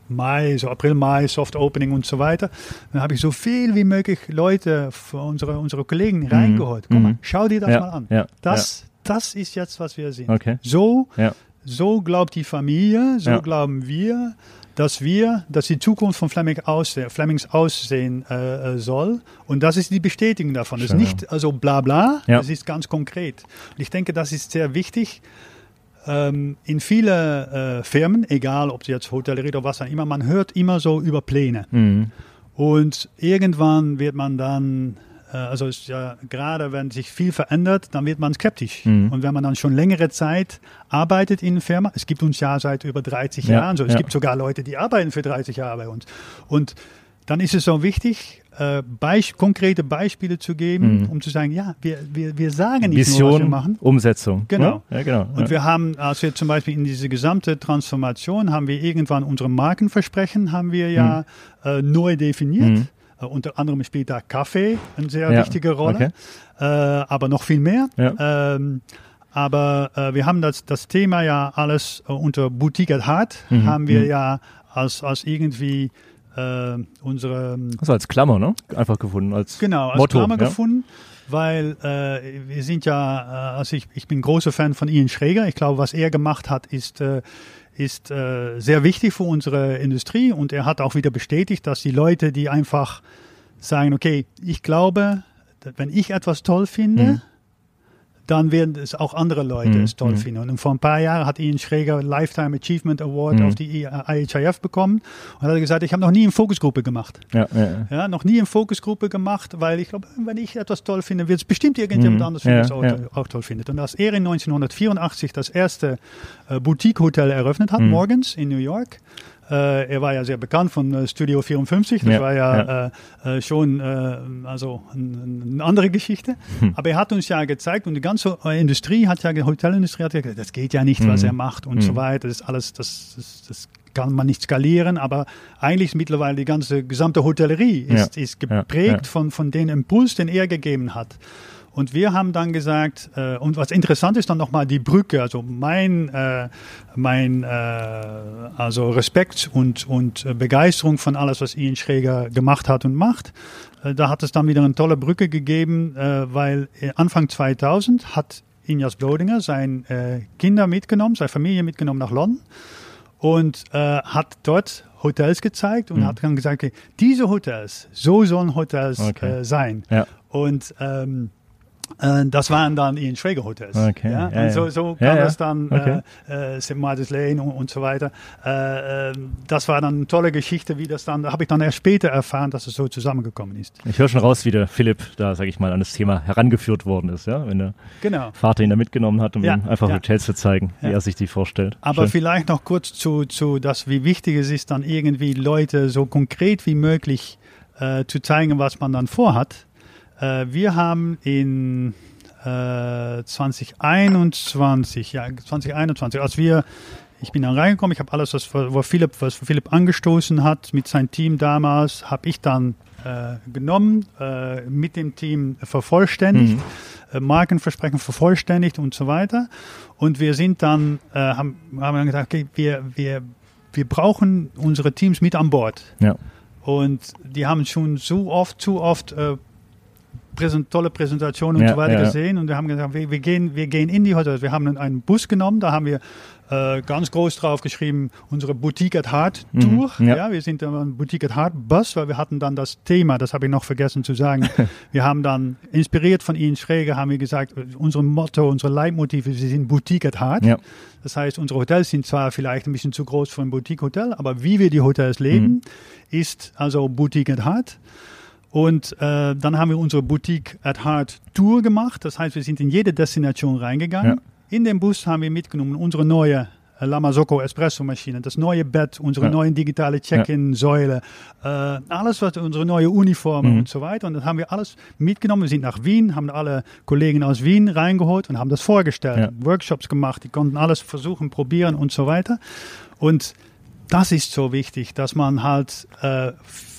Mai, so April, Mai, Soft Opening und so weiter. Dann habe ich so viel wie möglich Leute, unsere, unsere Kollegen reingeholt. Guck mal, Mhm. schau dir das Ja, mal an. ja, das, das ist jetzt, was wir sehen. Okay. So, Ja. So glaubt die Familie, so Ja. glauben wir, dass wir, dass die Zukunft von Fleming aussehen, Flemings aussehen äh, äh, soll. Und das ist die Bestätigung davon. Es ist Schön, nicht also bla bla, Ja. es ist ganz konkret. Und ich denke, das ist sehr wichtig. Ähm, in viele äh, Firmen, egal ob sie jetzt Hotellerie oder was auch immer, man hört immer so über Pläne. Mhm. Und irgendwann wird man dann, also es ist ja gerade wenn sich viel verändert, dann wird man skeptisch. Mhm. Und wenn man dann schon längere Zeit arbeitet in einer Firma, es gibt uns ja seit über 30 Ja, Jahren so, es ja. gibt sogar Leute, die arbeiten für 30 Jahre bei uns. Und dann ist es so wichtig, äh, Beisp konkrete Beispiele zu geben, Mhm. um zu sagen, ja, wir, wir, wir sagen nicht nur, was wir Vision, machen. Umsetzung. Genau. Ja, genau. Und wir haben, als wir zum Beispiel in diese gesamte Transformation, haben wir irgendwann unsere Markenversprechen, haben wir ja äh, neu definiert. Äh, unter anderem spielt da Kaffee eine sehr Ja, wichtige Rolle, okay. äh, aber noch viel mehr. Ja. Ähm, aber äh, wir haben das, das Thema ja alles unter Boutique at Heart, Mhm, haben wir mhm. ja als, als irgendwie äh, unsere Also als Klammer, ne? Einfach gefunden. Als Genau, als Motto. Klammer ja? gefunden, weil äh, wir sind ja, äh, also ich, ich bin großer Fan von Ian Schräger. Ich glaube, was er gemacht hat, ist, äh, ist äh, sehr wichtig für unsere Industrie und er hat auch wieder bestätigt, dass die Leute, die einfach sagen, okay, ich glaube, wenn ich etwas toll finde, Mhm. Dann werden es auch andere Leute Mhm, es toll mhm. finden. Und vor ein paar Jahren hat Ian Schräger Lifetime Achievement Award Mhm. auf die IHIF bekommen und hat gesagt, ich habe noch nie eine Fokusgruppe gemacht. Ja, ja, ja. Noch nie eine Fokusgruppe gemacht, weil ich glaube, wenn ich etwas toll finde, wird es bestimmt irgendjemand anders finden, das auch, auch toll findet. Und als er in 1984 das erste äh, Boutique-Hotel eröffnet hat, morgens in New York, Äh, er war ja sehr bekannt von äh, Studio 54. Das Ja, war ja, Äh, äh, schon äh, also ein- eine andere Geschichte. Hm. Aber er hat uns ja gezeigt und die ganze äh, Industrie hat ja, die Hotelindustrie hat ja gesagt, das geht ja nicht, was Mhm. er macht und so weiter. Das ist alles, das, das, das kann man nicht skalieren, aber eigentlich ist mittlerweile die ganze gesamte Hotellerie ist, Ja, ist ja, geprägt ja. Von, von dem Impuls, den er gegeben hat. Und wir haben dann gesagt, äh, und was interessant ist dann nochmal die Brücke, also mein, äh, mein äh, also Respekt und, und äh, Begeisterung von alles, was Ian Schräger gemacht hat und macht. Äh, da hat es dann wieder eine tolle Brücke gegeben, äh, weil äh, Anfang 2000 hat Injas Blodinger seine äh, Kinder mitgenommen, seine Familie mitgenommen nach London und äh, hat dort Hotels gezeigt und Mhm. hat dann gesagt, okay, diese Hotels, so sollen Hotels Okay. äh, sein. Ja. Und ähm, äh, das waren dann Ian Schrager Hotels. Okay, Ja? ja, so, so kam ja. das dann, Okay. äh, äh, St. Martin's Lane und, und so weiter. Äh, äh, das war dann eine tolle Geschichte, wie das dann, da habe ich dann erst später erfahren, dass es so zusammengekommen ist. Ich höre schon raus, wie der Philipp da, sage ich mal, an das Thema herangeführt worden ist, ja, wenn der Genau. Vater ihn da mitgenommen hat, um ihm einfach. Hotels zu zeigen, wie er sich die vorstellt. Aber Schön. vielleicht noch kurz zu, zu das, wie wichtig es ist, dann irgendwie Leute so konkret wie möglich äh, zu zeigen, was man dann vorhat. Äh, wir haben in äh, 2021, ja, 2021, als wir, ich bin dann reingekommen, ich habe alles, was, wo Philipp, was Philipp angestoßen hat mit seinem Team damals, habe ich dann äh, genommen, äh, mit dem Team vervollständigt, äh, Markenversprechen vervollständigt und so weiter. Und wir sind dann, haben, haben dann gesagt, okay, wir, wir, wir brauchen unsere Teams mit an Bord. Ja. Und die haben schon so oft, zu oft äh, präsent, tolle Präsentationen und Ja, so weiter ja, gesehen. Und wir haben gesagt, wir, wir, gehen, wir gehen in die Hotels. Wir haben einen Bus genommen, da haben wir äh, ganz groß drauf geschrieben, unsere Boutique at Heart Tour. Mhm, ja. ja. wir sind ein Boutique at Heart Bus, weil wir hatten dann das Thema, das habe ich noch vergessen zu sagen. wir haben dann, inspiriert von Ihnen Schräger, haben wir gesagt, unser Motto, unsere Leitmotive, sie sind Boutique at Heart. Ja. Das heißt, unsere Hotels sind zwar vielleicht ein bisschen zu groß für ein Boutique-Hotel, aber wie wir die Hotels leben, Mhm. ist also Boutique at Heart. Und äh, dann haben wir unsere Boutique at Heart Tour gemacht. Das heißt, wir sind in jede Destination reingegangen. Ja. In dem Bus haben wir mitgenommen unsere neue äh, Lamasocco Espresso-Maschine, das neue Bett, unsere Ja. neue digitale Check-in-Säule, äh, alles, was unsere neue Uniformen Mhm. und so weiter. Und das haben wir alles mitgenommen. Wir sind nach Wien, haben alle Kollegen aus Wien reingeholt und haben das vorgestellt, Ja. Workshops gemacht. Die konnten alles versuchen, probieren und so weiter. Und das ist so wichtig, dass man halt äh,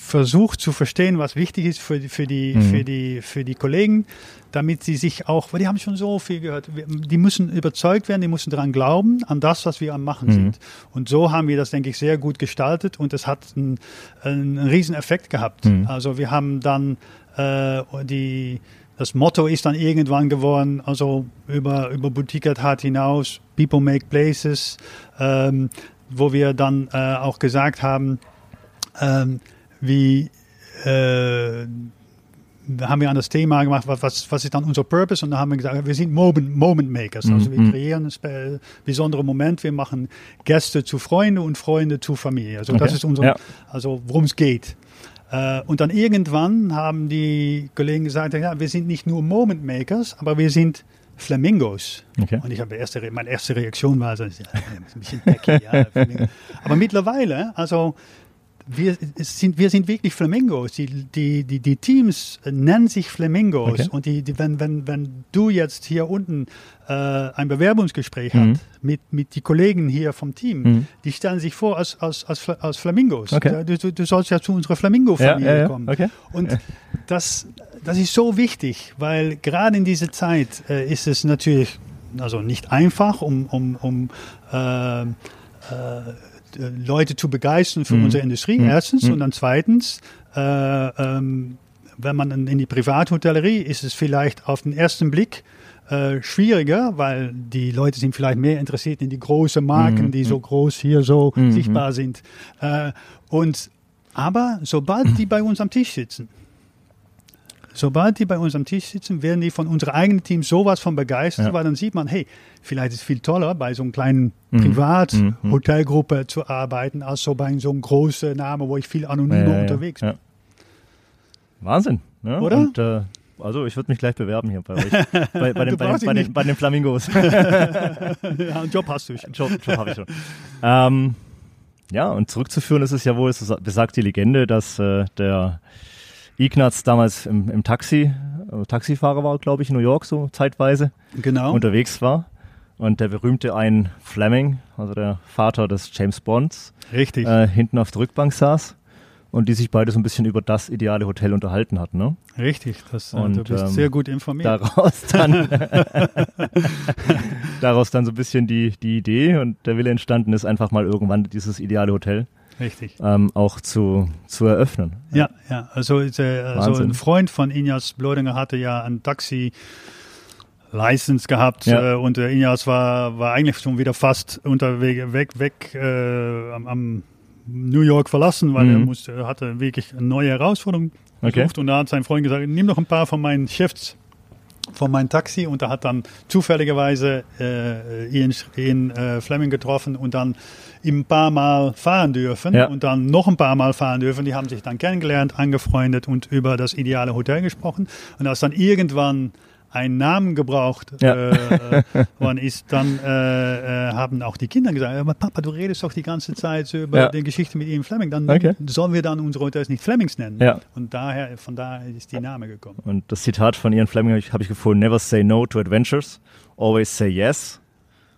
versucht zu verstehen, was wichtig ist für die, für die, Mhm. für die, für die Kollegen, damit sie sich auch, weil die haben schon so viel gehört, die müssen überzeugt werden, die müssen daran glauben, an das, was wir am Machen Mhm. sind. Und so haben wir das, denke ich, sehr gut gestaltet und es hat einen, einen riesen Effekt gehabt. Mhm. Also wir haben dann äh, die, das Motto ist dann irgendwann geworden, also über, über Boutique at Heart hinaus, People make places, ähm, wo wir dann äh, auch gesagt haben, ähm, wie äh, da haben wir an das Thema gemacht, was, was, ist dann unser Purpose? Und da haben wir gesagt, wir sind Moment, Moment Makers. Also wir Mhm. kreieren einen besonderen Moment. Wir machen Gäste zu Freunde und Freunde zu Familie. Also das Okay. ist unser, Ja. also worum es geht. Äh, und dann irgendwann haben die Kollegen gesagt, ja, wir sind nicht nur Moment Makers, aber wir sind Flamingos. Okay. Und ich habe erste, meine erste Reaktion war so, ja, ein bisschen tacky, ja, Flamingo. Aber mittlerweile, also wir sind, wir sind wirklich Flamingos. Die, die, die, die Teams nennen sich Flamingos. Okay. Und die, die, wenn, wenn, wenn du jetzt hier unten äh, ein Bewerbungsgespräch Mhm. hast mit, mit die Kollegen hier vom Team, Mhm. die stellen sich vor als, als, als, als Flamingos. Okay. Du, du, du sollst ja zu unserer Flamingo-Familie Ja, ja, ja. kommen. Okay. Und das, das ist so wichtig, weil gerade in dieser Zeit äh, ist es natürlich also nicht einfach, um, um, um äh, äh, Leute zu begeistern für Mhm. unsere Industrie, Mhm. erstens. Mhm. Und dann zweitens, äh, ähm, wenn man in die Privathotellerie ist es vielleicht auf den ersten Blick äh, schwieriger, weil die Leute sind vielleicht mehr interessiert in die großen Marken, Mhm. die so groß hier so Mhm. sichtbar sind. Äh, und aber sobald die bei uns am Tisch sitzen, sobald die bei uns am Tisch sitzen, werden die von unserem eigenen Team sowas von begeistert, Ja. weil dann sieht man, hey, vielleicht ist es viel toller, bei so einer kleinen Mhm. Privat-Hotelgruppe zu arbeiten, als so bei so einem großen Namen, wo ich viel anonymer Ja, unterwegs bin. Wahnsinn. Ne? Oder? Und, äh, also ich würde mich gleich bewerben hier bei euch. Bei, bei, den, bei, den, bei, den, bei den Flamingos. ja, einen Job hast du schon. Job, Job habe ich schon. Ähm, ja, und zurückzuführen ist es ja wohl, es besagt die Legende, dass äh, der Ignaz damals im, im Taxi, äh, Taxifahrer war, glaube ich, in New York so zeitweise Genau. unterwegs war. Und der berühmte ein Fleming, also der Vater des James Bonds, Richtig. äh, hinten auf der Rückbank saß und die sich beide so ein bisschen über das ideale Hotel unterhalten hatten. Ne? Richtig. Das, äh, Und, du bist ähm, sehr gut informiert. Daraus dann, daraus dann so ein bisschen die, die Idee und der Wille entstanden ist, einfach mal irgendwann dieses ideale Hotel Richtig. ähm, auch zu, zu eröffnen. Ja, ja. Also, äh, also ein Freund von Inyas Blodinger hatte ja ein Taxi License gehabt Ja. äh, und der Inyas war, war eigentlich schon wieder fast unterwegs weg, weg äh, am, am New York verlassen, weil er Mhm. musste, er hatte wirklich eine neue Herausforderung Okay. gesucht und da hat sein Freund gesagt, nimm noch ein paar von meinen Shifts von meinem Taxi und er hat dann zufälligerweise äh, Ian, Ian äh, Fleming getroffen und dann ihm ein paar Mal fahren dürfen Ja. und dann noch ein paar Mal fahren dürfen. Die haben sich dann kennengelernt, angefreundet und über das ideale Hotel gesprochen. Und als dann irgendwann ein Namen gebraucht Ja. äh, worden ist, dann äh, äh, haben auch die Kinder gesagt, aber Papa, du redest doch die ganze Zeit so über Ja. die Geschichte mit Ian Fleming, dann Okay. sollen wir dann unsere Hotels nicht Flemings nennen. Ja. Und daher, von daher ist die Name gekommen. Und das Zitat von Ian Fleming habe ich, hab ich gefunden, never say no to adventures, always say yes.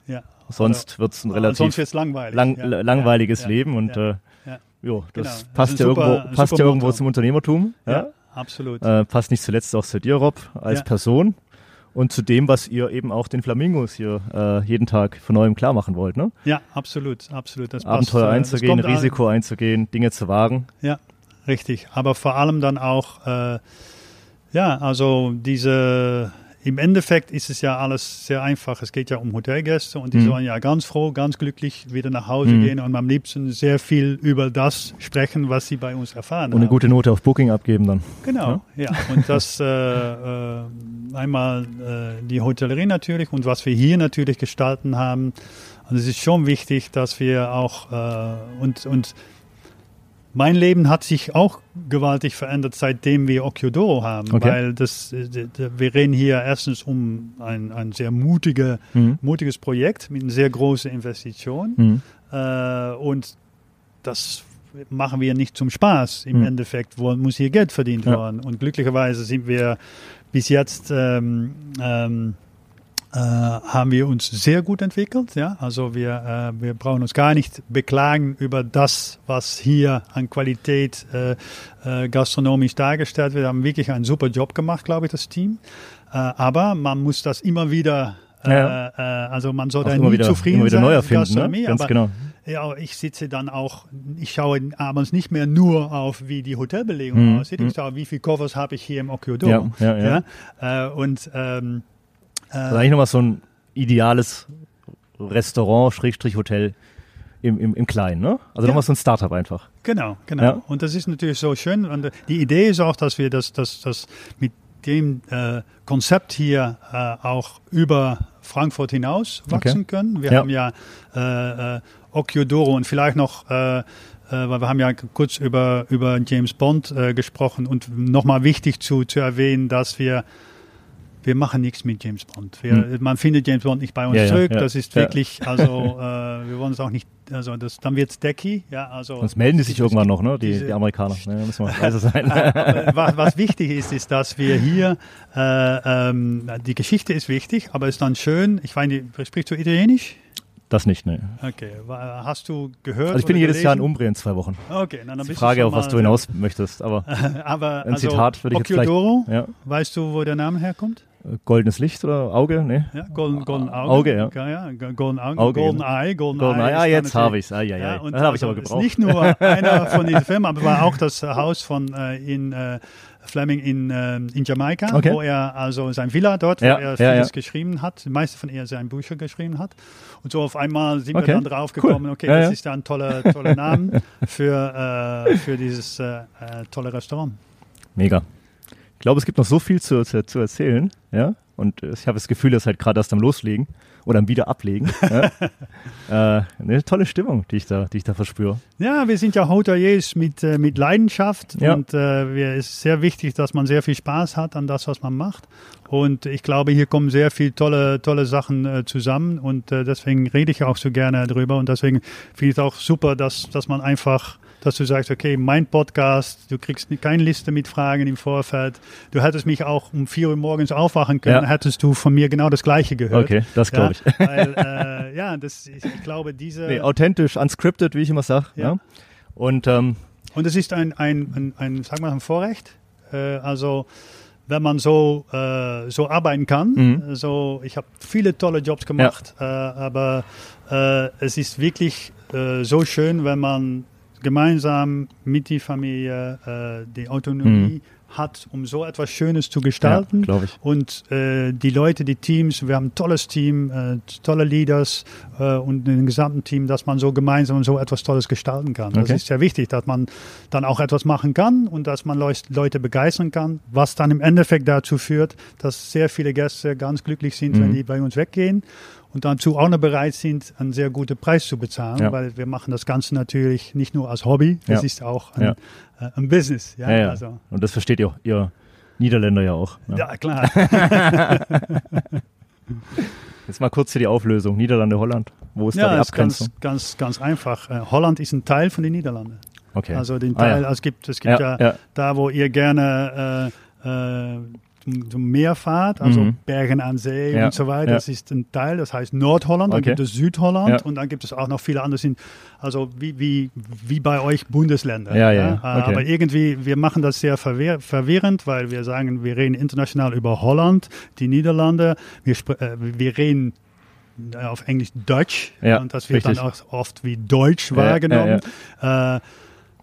Ja. Sonst wird es ein relativ langweilig. lang, langweiliges. Leben und ja. äh, jo, das Genau. Das passt, ist ja super- irgendwo, passt ja irgendwo zum Unternehmertum. Ja? Absolut. Äh, passt nicht zuletzt auch zu dir, Rob, als Ja. Person und zu dem, was ihr eben auch den Flamingos hier äh, jeden Tag von neuem klar machen wollt. Ne? ja, absolut, absolut. Das Abenteuer passt, äh, einzugehen, kommt an- Risiko einzugehen, Dinge zu wagen. Ja, richtig. Aber vor allem dann auch, äh, ja, also diese, im Endeffekt ist es ja alles sehr einfach. Es geht ja um Hotelgäste und die Mhm. sollen ja ganz froh, ganz glücklich wieder nach Hause Mhm. gehen und am liebsten sehr viel über das sprechen, was sie bei uns erfahren Und eine haben. gute Note auf Booking abgeben dann. Genau, ja. Und das äh, äh, einmal äh, die Hotellerie natürlich und was wir hier natürlich gestalten haben. Und es ist schon wichtig, dass wir auch äh, und und mein Leben hat sich auch gewaltig verändert, seitdem wir Occhiodoro haben, Okay. weil das, äh, wir reden hier erstens um ein, ein sehr mutige, Mhm. mutiges Projekt mit einer sehr großen Investition. Mhm. Äh, und das machen wir nicht zum Spaß. Im Hm. Endeffekt muss hier Geld verdient Ja. werden. Und glücklicherweise sind wir bis jetzt ähm, ähm, äh, haben wir uns sehr gut entwickelt. Ja? Also wir, äh, wir brauchen uns gar nicht beklagen über das, was hier an Qualität äh, äh, gastronomisch dargestellt wird. Wir haben wirklich einen super Job gemacht, glaube ich, das Team. Äh, aber man muss das immer wieder, äh, Ja. äh, also man soll Auch da immer nie wieder, zufrieden immer wieder sein erfinden. Gastronomie, Ne? Ganz aber genau. ja, ich sitze dann auch, ich schaue abends nicht mehr nur auf, wie die Hotelbelegung Mhm. aussieht. Ich schaue, wie viele Covers habe ich hier im Occhiodoro. Ja, ja, ja. Ja? Äh, und ähm, Das ist eigentlich nochmal so ein ideales Restaurant, Schrägstrich Hotel im, im, im Kleinen, ne? Also Ja. nochmal so ein Startup einfach. Genau, genau. Ja. Und das ist natürlich so schön. Und äh, die Idee ist auch, dass wir das, das, das mit dem äh, Konzept hier äh, auch über Frankfurt hinaus wachsen können. Wir Ja. haben ja äh, äh, Occhiodoro und vielleicht noch, äh, äh, weil wir haben ja kurz über, über James Bond äh, gesprochen und nochmal wichtig zu, zu erwähnen, dass wir wir machen nichts mit James Bond. Wir, Man findet James Bond nicht bei uns Hm. Ja, zurück. ja. Das ist wirklich, also äh, wir wollen es auch nicht, also das, dann wird es decky. Ja, also Sonst melden die sich irgendwann noch, ne? Die, die Amerikaner. Ne? Müssen wir leise sein. was, was wichtig ist, ist, dass wir hier, äh, ähm, die Geschichte ist wichtig, aber es ist dann schön, ich meine, sprichst du Italienisch? das nicht, ne? Okay, hast du gehört? Also ich bin jedes Jahr in gelesen? Umbrien zwei Wochen. Okay, na, dann bist Frage, du auf was du hinaus möchtest, aber Aber ein also, Zitat würde ich jetzt vielleicht. Occhiodoro, Ja. weißt du, wo der Name herkommt? Goldenes Licht oder Auge? Ne? Ja, Golden, Golden Auge. Auge, ja. Okay, ja. Golden Auge. Auge, Golden genau. Eye. Golden, Golden Eye. Ah, ist jetzt habe ich's. Ah, ja, ja. und Das habe ich also aber ist gebraucht. nicht nur einer von diesen Filmen, aber war auch das Haus von äh, in äh, Fleming in, äh, in Jamaika, Okay. wo er also sein Villa dort, Ja, wo er ja, vieles ja. geschrieben hat, die meiste von ihr sein Bücher geschrieben hat. Und so auf einmal sind Okay, wir dann drauf cool. gekommen, okay, Ja, das ja. ist ja ein toller, toller Name für, äh, für dieses äh, äh, tolle Restaurant. Mega. Ich glaube, es gibt noch so viel zu, zu, zu erzählen, ja. Und ich habe das Gefühl, dass halt gerade erst am Loslegen oder am Wiederablegen. ja? äh, eine tolle Stimmung, die ich da, die ich da verspüre. Ja, wir sind ja Hoteliers mit, äh, mit Leidenschaft Ja. und äh, wir, es ist sehr wichtig, dass man sehr viel Spaß hat an das, was man macht. Und ich glaube, hier kommen sehr viele tolle, tolle Sachen äh, zusammen und äh, deswegen rede ich auch so gerne drüber und deswegen finde ich es auch super, dass, dass man einfach dass du sagst, okay, mein Podcast, du kriegst keine Liste mit Fragen im Vorfeld. Du hättest mich auch um 4 Uhr morgens aufwachen können, Ja. hättest du von mir genau das Gleiche gehört. Okay, das glaube ich. Ja, weil, äh, ja, das, ich, ich glaube, diese... Nee, authentisch, unscripted, wie ich immer sage. Ja. Ja. Und ähm, Und es ist ein, ein, ein, ein sag mal, ein Vorrecht. Äh, also wenn man so, äh, so arbeiten kann. Mhm. So, ich habe viele tolle Jobs gemacht, äh, aber äh, es ist wirklich äh, so schön, wenn man gemeinsam mit der Familie äh, die Autonomie hat, um so etwas Schönes zu ja, gestalten. ich. Und äh, die Leute, die Teams, wir haben ein tolles Team, äh, tolle Leaders äh, und ein gesamten Team, dass man so gemeinsam so etwas Tolles gestalten kann. Das Okay. ist sehr wichtig, dass man dann auch etwas machen kann und dass man Leu- Leute begeistern kann, was dann im Endeffekt dazu führt, dass sehr viele Gäste ganz glücklich sind, Mhm. wenn die bei uns weggehen und dazu auch noch bereit sind, einen sehr guten Preis zu bezahlen, Ja. weil wir machen das Ganze natürlich nicht nur als Hobby, es Ja. ist auch ein, Ja. äh, ein Business. Ja. Also, Und das versteht ihr, ihr Niederländer ja auch. Ne? ja klar. Jetzt mal kurz hier die Auflösung. Niederlande, Holland. Wo ist da Ja, die ist ganz, Abgrenzung? ganz, ganz einfach. Äh, Holland ist ein Teil von den Niederlanden. Okay. Also den Ah. Teil, also es gibt, es gibt ja. da, wo ihr gerne äh, äh, zum, zum Meer fahrt, also Mhm. Bergen an See Ja, und so weiter, ja. das ist ein Teil, das heißt Nordholland, dann Okay. gibt es Südholland Ja. und dann gibt es auch noch viele andere, also wie, wie, wie bei euch Bundesländer. Ja, ja, okay. Aber irgendwie, wir machen das sehr verwehr, verwirrend, weil wir sagen, wir reden international über Holland, die Niederlande, wir, äh, wir reden äh, auf Englisch Deutsch Ja, und das wird richtig. dann auch oft wie Deutsch Ja, wahrgenommen. Äh,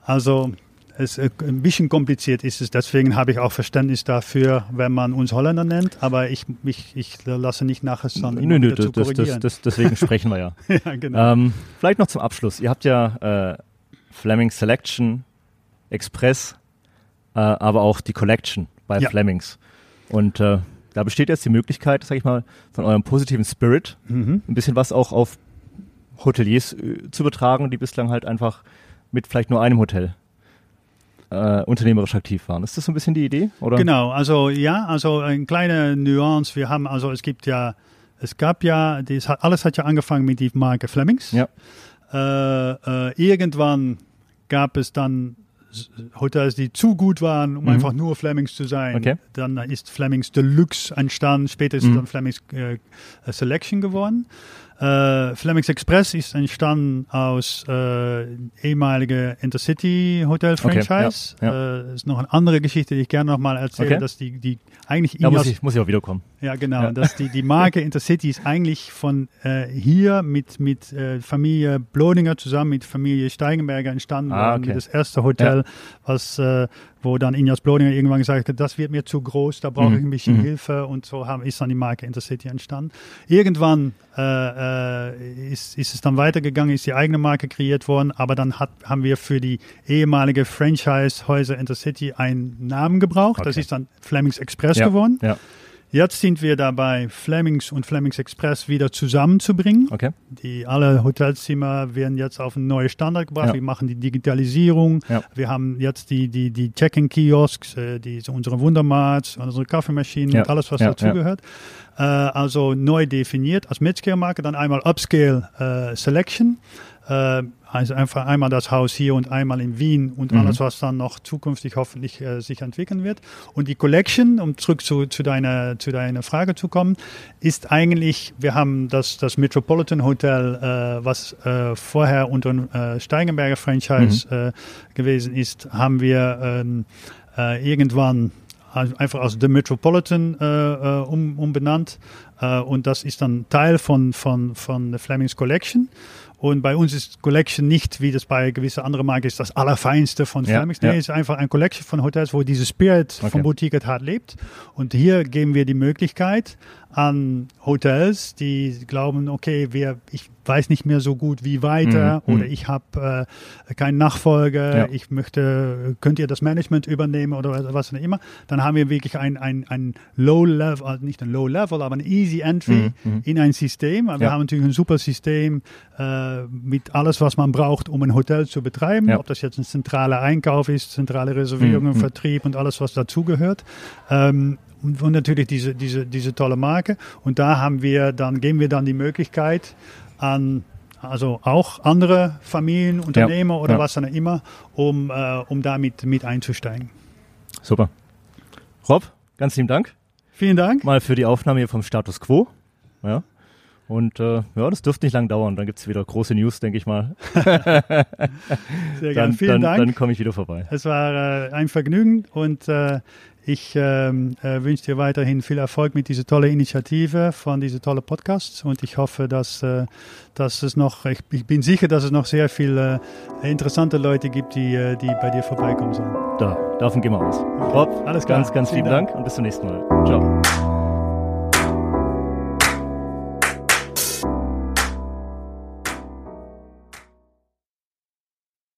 also es, äh, ein bisschen kompliziert ist es, deswegen habe ich auch Verständnis dafür, wenn man uns Holländer nennt, aber ich, ich, ich lasse nicht nachher dann Nö, nö, das, das, das, deswegen sprechen wir ja. ja, genau. Ähm, vielleicht noch zum Abschluss. Ihr habt ja äh, Fleming Selection, Express, äh, aber auch die Collection bei Ja. Flemings. Und äh, da besteht jetzt die Möglichkeit, sag ich mal, von eurem positiven Spirit mhm. ein bisschen was auch auf Hoteliers äh, zu übertragen, die bislang halt einfach mit vielleicht nur einem Hotel äh, unternehmerisch aktiv waren. Ist das so ein bisschen die Idee? Oder? Genau, also ja, also eine kleine Nuance. Wir haben, also es gibt ja, es gab ja, hat, alles hat ja angefangen mit die Marke Flemings. Ja. Äh, äh, irgendwann gab es dann Hotels, die zu gut waren, um Mhm. einfach nur Flemings zu sein. Okay. Dann ist Flemings Deluxe entstanden. Später ist Mhm. dann Flemings äh, Selection geworden. Äh, Flemings Express ist entstanden aus äh, ehemalige Intercity Hotel Okay, Franchise. ja, Äh, ist noch eine andere Geschichte, die ich gerne noch mal erzähle, Okay. dass die, die eigentlich Da muss ich, muss ich auch wiederkommen. Ja, genau. Ja. Dass die, die Marke Intercity ist eigentlich von äh, hier mit, mit äh, Familie Blodinger zusammen mit Familie Steigenberger entstanden Ah, worden. okay. Das erste Hotel, was, äh, wo dann Ineos Blodinger irgendwann gesagt hat, das wird mir zu groß, da brauche ich Mhm. ein bisschen Mhm. Hilfe. Und so haben, ist dann die Marke Intercity entstanden. Irgendwann äh, äh, ist, ist es dann weitergegangen, ist die eigene Marke kreiert worden, aber dann hat, haben wir für die ehemalige Franchise-Häuser Intercity einen Namen gebraucht. Das Okay. ist dann Flemings Express Ja, geworden. Ja, Jetzt sind wir dabei, Flemings und Flemings Express wieder zusammenzubringen. okay. Die alle Hotelzimmer werden jetzt auf einen neuen Standard gebracht. Ja. Wir machen die Digitalisierung. Ja. Wir haben jetzt die, die, die Check-in-Kiosks, äh, die, unsere Wundermarts, unsere Kaffeemaschinen Ja. und alles, was dazugehört. Äh, also neu definiert als Midscale-Marke. Dann einmal Upscale äh, Selection. Äh, also einfach einmal das Haus hier und einmal in Wien und Mhm. alles, was dann noch zukünftig hoffentlich äh, sich entwickeln wird. Und die Collection, um zurück zu, zu, deiner, zu deiner Frage zu kommen, ist eigentlich, wir haben das, das Metropolitan Hotel, äh, was äh, vorher unter äh, Steigenberger Franchise äh, gewesen ist, haben wir ähm, äh, irgendwann einfach als The Metropolitan äh, um, umbenannt. Äh, und das ist dann Teil von, von, von der Flemings Collection. Und bei uns ist Collection nicht, wie das bei gewissen anderen Marken ist, das Allerfeinste von Ja, Flemings. Nee, ja. es ist einfach ein Collection von Hotels, wo diese Spirit Okay. von Boutique hart lebt. Und hier geben wir die Möglichkeit, an Hotels, die glauben, okay, wir, ich weiß nicht mehr so gut wie weiter Mhm, oder mhm. ich habe äh, keinen Nachfolger, Ja. ich möchte, könnt ihr das Management übernehmen oder was auch immer, dann haben wir wirklich ein, ein, ein Low-Level, also nicht ein Low-Level, aber ein Easy Entry mhm. in ein System. Wir Ja. haben natürlich ein super System äh, mit alles, was man braucht, um ein Hotel zu betreiben. Ja. Ob das jetzt ein zentraler Einkauf ist, zentrale Reservierungen, Mhm. Vertrieb und alles, was dazugehört. Ähm, und, und natürlich diese, diese, diese tolle Marke. Und da haben wir dann, geben wir dann die Möglichkeit an also auch andere Familien, Unternehmer oder ja. was dann immer, um, äh, um damit mit einzusteigen. Super. Rob, ganz lieben Dank Vielen Dank. mal für die Aufnahme hier vom Status Quo. Ja. Und äh, ja, das dürfte nicht lang dauern. Dann gibt es wieder große News, denke ich mal. Sehr gerne. Vielen dann, Dank. dann komme ich wieder vorbei. Es war äh, ein Vergnügen und äh, ich ähm, äh, wünsche dir weiterhin viel Erfolg mit dieser tollen Initiative von dieser tolle Podcast und ich hoffe, dass, äh, dass es noch, ich, ich bin sicher, dass es noch sehr viele äh, interessante Leute gibt, die, äh, die bei dir vorbeikommen sollen. Da, davon gehen wir aus. Rob, Alles klar. ganz, ganz Vielen lieben Dank. Dank und bis zum nächsten Mal. Ciao.